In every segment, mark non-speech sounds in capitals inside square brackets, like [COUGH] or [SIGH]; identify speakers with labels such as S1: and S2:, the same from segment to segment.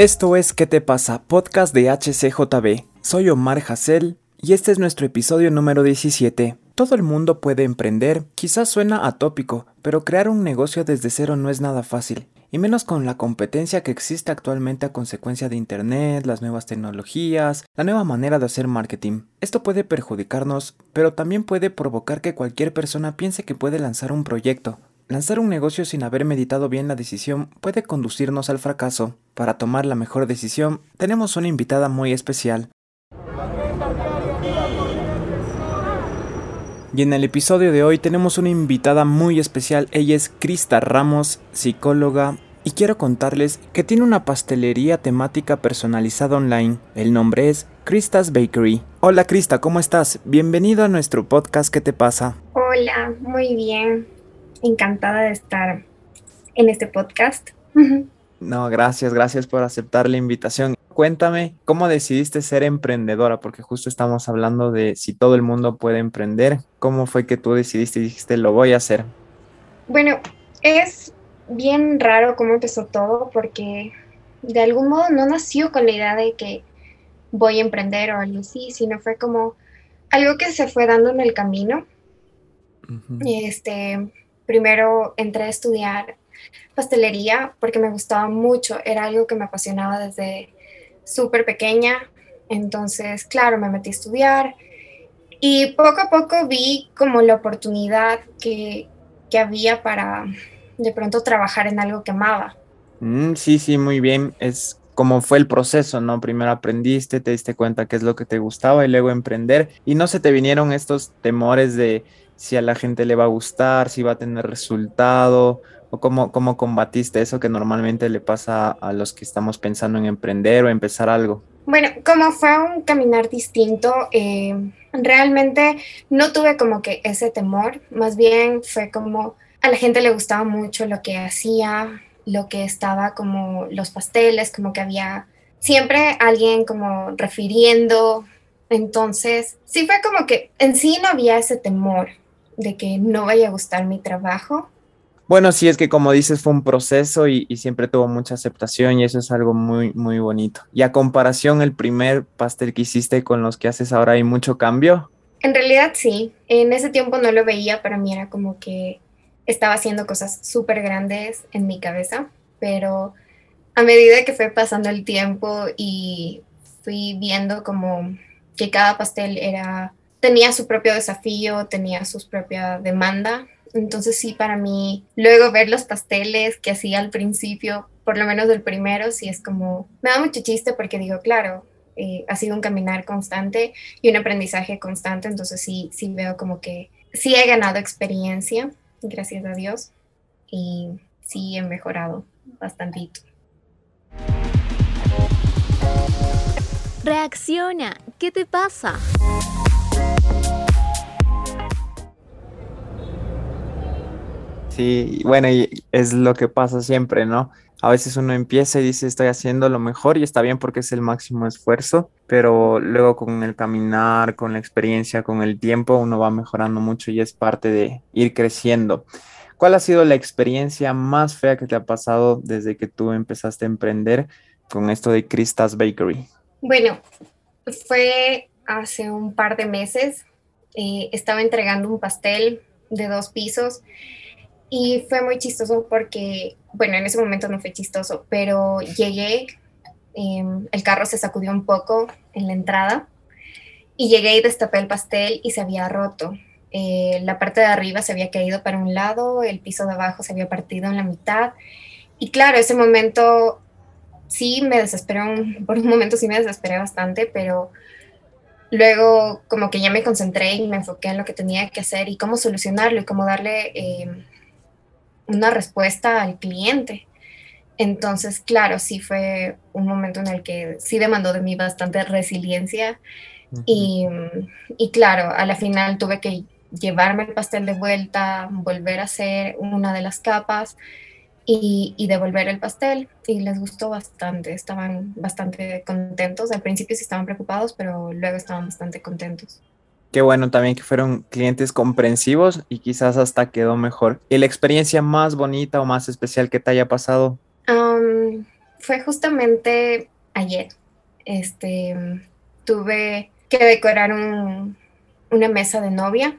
S1: Esto es ¿Qué te pasa? Podcast de HCJB. Soy Omar Hassel y este es nuestro episodio número 17. Todo el mundo puede emprender, quizás suena atópico, pero crear un negocio desde cero no es nada fácil, y menos con la competencia que existe actualmente a consecuencia de Internet, las nuevas tecnologías, la nueva manera de hacer marketing. Esto puede perjudicarnos, pero también puede provocar que cualquier persona piense que puede lanzar un proyecto, Lanzar un negocio sin haber meditado bien la decisión puede conducirnos al fracaso. Para tomar la mejor decisión, tenemos una invitada muy especial. Y en el episodio de hoy tenemos una invitada muy especial. Ella es Krista Ramos, psicóloga, y quiero contarles que tiene una pastelería temática personalizada online. El nombre es Krista's Bakery. Hola Krista, ¿cómo estás? Bienvenido a nuestro podcast ¿Qué te pasa?
S2: Hola, muy bien encantada de estar en este podcast.
S1: No, gracias, gracias por aceptar la invitación. Cuéntame, ¿cómo decidiste ser emprendedora? Porque justo estamos hablando de si todo el mundo puede emprender. ¿Cómo fue que tú decidiste y dijiste, lo voy a hacer?
S2: Bueno, es bien raro cómo empezó todo porque de algún modo no nació con la idea de que voy a emprender o algo así, sino fue como algo que se fue dando en el camino. Este, primero entré a estudiar pastelería porque me gustaba mucho, era algo que me apasionaba desde súper pequeña. Entonces, claro, me metí a estudiar y poco a poco vi como la oportunidad que, había para de pronto trabajar en algo que amaba.
S1: Mm, sí, sí, muy bien. Es como fue el proceso, ¿no? Primero aprendiste, te diste cuenta qué es lo que te gustaba y luego emprender. Y no se te vinieron estos temores de si a la gente le va a gustar, si va a tener resultado, o cómo, cómo combatiste eso que normalmente le pasa a los que estamos pensando en emprender o empezar algo.
S2: Bueno, como fue un caminar distinto, eh, realmente no tuve como que ese temor, más bien fue como a la gente le gustaba mucho lo que hacía, lo que estaba como los pasteles, como que había siempre alguien como refiriendo, entonces sí fue como que en sí no había ese temor, de que no vaya a gustar mi trabajo.
S1: Bueno, sí, es que como dices, fue un proceso y, siempre tuvo mucha aceptación y eso es algo muy, muy bonito. Y a comparación, el primer pastel que hiciste con los que haces ahora, ¿hay mucho cambio?
S2: En realidad sí, en ese tiempo no lo veía, para mí era como que estaba haciendo cosas súper grandes en mi cabeza, pero a medida que fue pasando el tiempo y fui viendo como que cada pastel era tenía su propio desafío, tenía su propia demanda. Entonces sí, para mí, luego ver los pasteles que hacía al principio, por lo menos del primero, sí es como, me da mucho chiste porque digo, claro, eh, ha sido un caminar constante y un aprendizaje constante, entonces sí, sí veo como que sí he ganado experiencia, gracias a Dios, y sí he mejorado bastantito.
S3: Reacciona, ¿qué te pasa?
S1: Sí, bueno, y es lo que pasa siempre, ¿no? A veces uno empieza y dice estoy haciendo lo mejor y está bien porque es el máximo esfuerzo, pero luego con el caminar, con la experiencia, con el tiempo, uno va mejorando mucho y es parte de ir creciendo. ¿Cuál ha sido la experiencia más fea que te ha pasado desde que tú empezaste a emprender con esto de Krista's Bakery?
S2: Bueno, fue hace un par de meses. Eh, estaba entregando un pastel de dos pisos y fue muy chistoso porque, bueno, en ese momento no fue chistoso, pero llegué, em, el carro se sacudió un poco en la entrada y llegué y destapé el pastel y se había roto. Eh, la parte de arriba se había caído para un lado, el piso de abajo se había partido en la mitad. Y claro, ese momento sí me desesperé, [LAUGHS] por un momento sí me desesperé bastante, pero luego como que ya me concentré y me enfoqué en lo que tenía que hacer y cómo solucionarlo y cómo darle em, una respuesta al cliente. Entonces, claro, sí fue un momento en el que sí demandó de mí bastante resiliencia y, y, claro, a la final tuve que llevarme el pastel de vuelta, volver a hacer una de las capas y, y, devolver el pastel y les gustó bastante, estaban bastante contentos, al principio sí estaban preocupados, pero luego estaban bastante contentos.
S1: Qué bueno también que fueron clientes comprensivos y quizás hasta quedó mejor. ¿Y la experiencia más bonita o más especial que te haya pasado?
S2: fue justamente ayer. Este, tuve que decorar una mesa de novia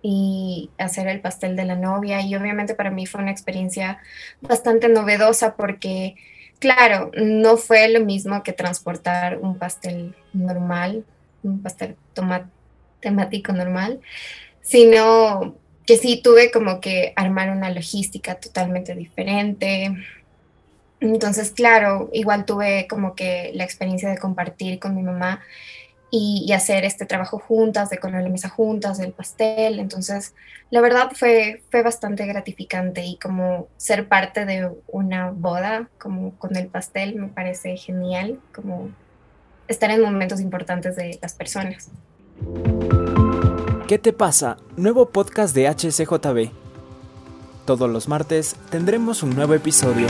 S2: y hacer el pastel de la novia y obviamente para mí fue una experiencia bastante novedosa porque claro, no fue lo mismo que transportar un pastel normal, un pastel temático normal, sino que sí tuve como que armar una logística totalmente diferente. Entonces, claro, igual tuve como que la experiencia de compartir con mi mamá y, hacer este trabajo juntas, de comer la mesa juntas, del pastel. Entonces, la verdad fue, fue bastante gratificante y como ser parte de una boda, como con el pastel, me parece genial, como estar en momentos importantes de las personas.
S1: ¿Qué te pasa? Nuevo podcast de HCJB. Todos los martes tendremos un nuevo episodio.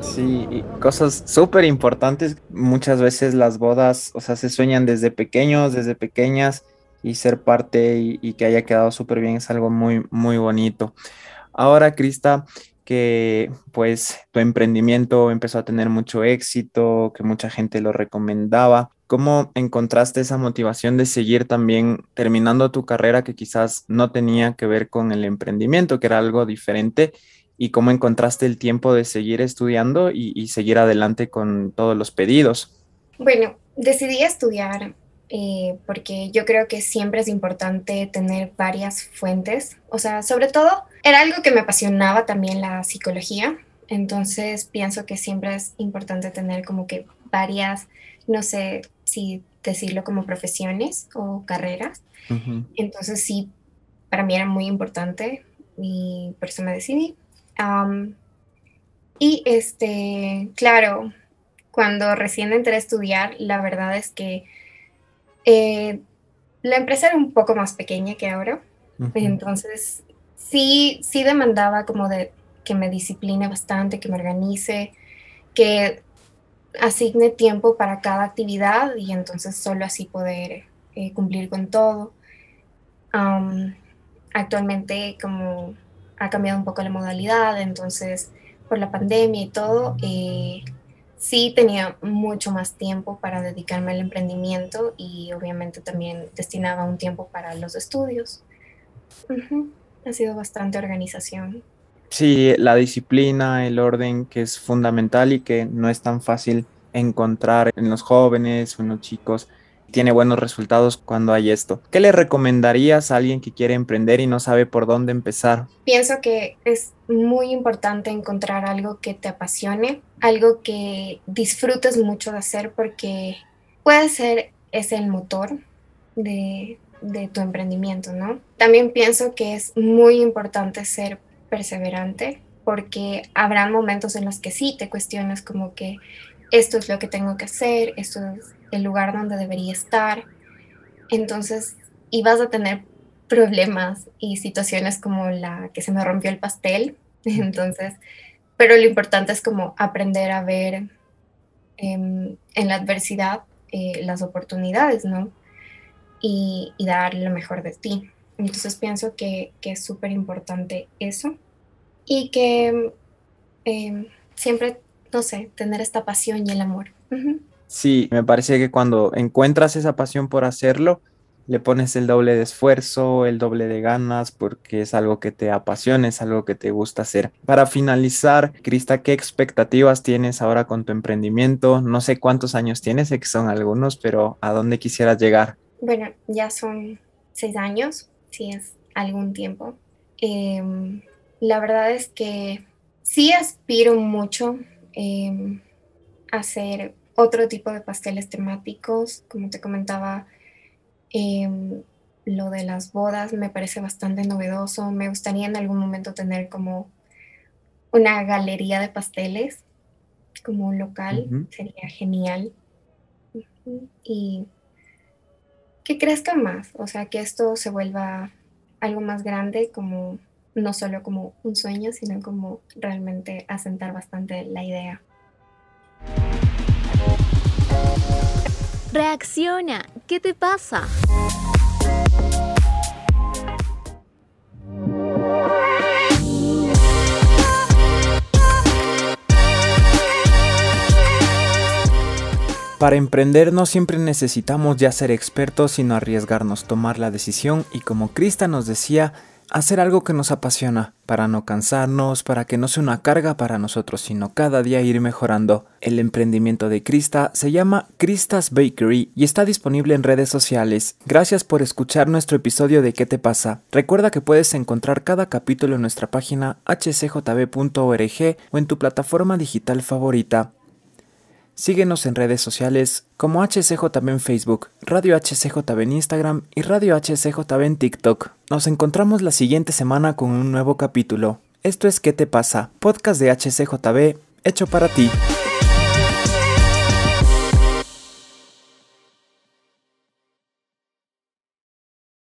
S1: Sí, cosas súper importantes. Muchas veces las bodas, o sea, se sueñan desde pequeños, desde pequeñas, y ser parte y, que haya quedado súper bien es algo muy, muy bonito. Ahora, Crista, que pues tu emprendimiento empezó a tener mucho éxito, que mucha gente lo recomendaba. ¿Cómo encontraste esa motivación de seguir también terminando tu carrera que quizás no tenía que ver con el emprendimiento, que era algo diferente? y cómo encontraste el tiempo de seguir estudiando y, seguir adelante con todos los pedidos.
S2: Bueno, decidí estudiar eh, porque yo creo que siempre es importante tener varias fuentes. O sea, sobre todo, era algo que me apasionaba también la psicología. Entonces pienso que siempre es importante tener como que varias, no sé si decirlo como profesiones o carreras. Entonces sí, para mí era muy importante y por eso me decidí y este, claro, cuando recién entré a estudiar, la verdad es que eh, la empresa era un poco más pequeña que ahora. Entonces, sí, sí demandaba como de que me discipline bastante, que me organice, que asigne tiempo para cada actividad y entonces solo así poder eh, cumplir con todo. actualmente como ha cambiado un poco la modalidad, entonces por la pandemia y todo, eh, sí tenía mucho más tiempo para dedicarme al emprendimiento y obviamente también destinaba un tiempo para los estudios. Ha sido bastante organización.
S1: Sí, la disciplina, el orden que es fundamental y que no es tan fácil encontrar en los jóvenes o en los chicos tiene buenos resultados cuando hay esto. ¿Qué le recomendarías a alguien que quiere emprender y no sabe por dónde empezar?
S2: Pienso que es muy importante encontrar algo que te apasione, algo que disfrutes mucho de hacer porque puede ser ese el motor de, tu emprendimiento, ¿no? También pienso que es muy importante ser perseverante porque habrá momentos en los que sí te cuestionas como que esto es lo que tengo que hacer, esto es el lugar donde debería estar. Entonces, ibas a tener problemas y situaciones como la que se me rompió el pastel. [LAUGHS] Entonces, pero lo importante es como aprender a ver en la adversidad eh, las oportunidades, ¿no? Y, dar lo mejor de ti. Entonces pienso que, es súper importante eso y que em, siempre, no sé, tener esta pasión y el amor.
S1: Sí, me parece que cuando encuentras esa pasión por hacerlo, le pones el doble de esfuerzo, el doble de ganas, porque es algo que te apasiona, es algo que te gusta hacer. Para finalizar, Crista, ¿qué expectativas tienes ahora con tu emprendimiento? No sé cuántos años tienes, sé que son algunos, pero ¿a dónde quisieras llegar?
S2: Bueno, ya son seis años, si es algún tiempo. Em, la verdad es que sí aspiro mucho em, a hacer otro tipo de pasteles temáticos, como te comentaba, em, lo de las bodas me parece bastante novedoso. Me gustaría en algún momento tener como una galería de pasteles, como un local, sería genial. Y que crezca más, o sea, que esto se vuelva algo más grande, como no solo como un sueño, sino como realmente asentar bastante la idea.
S3: Reacciona, ¿qué te pasa?
S1: Para emprender no siempre necesitamos ya ser expertos, sino arriesgarnos, tomar la decisión y como Krista nos decía, hacer algo que nos apasiona, para no cansarnos, para que no sea una carga para nosotros, sino cada día ir mejorando. El emprendimiento de Krista se llama Krista's Bakery y está disponible en redes sociales. Gracias por escuchar nuestro episodio de ¿Qué te pasa? Recuerda que puedes encontrar cada capítulo en nuestra página hcjb.org o en tu plataforma digital favorita. Síguenos en redes sociales como HCJB en Facebook, Radio HCJB en Instagram y Radio HCJB en TikTok. Nos encontramos la siguiente semana con un nuevo capítulo. Esto es ¿Qué te pasa? Podcast de HCJB hecho para ti.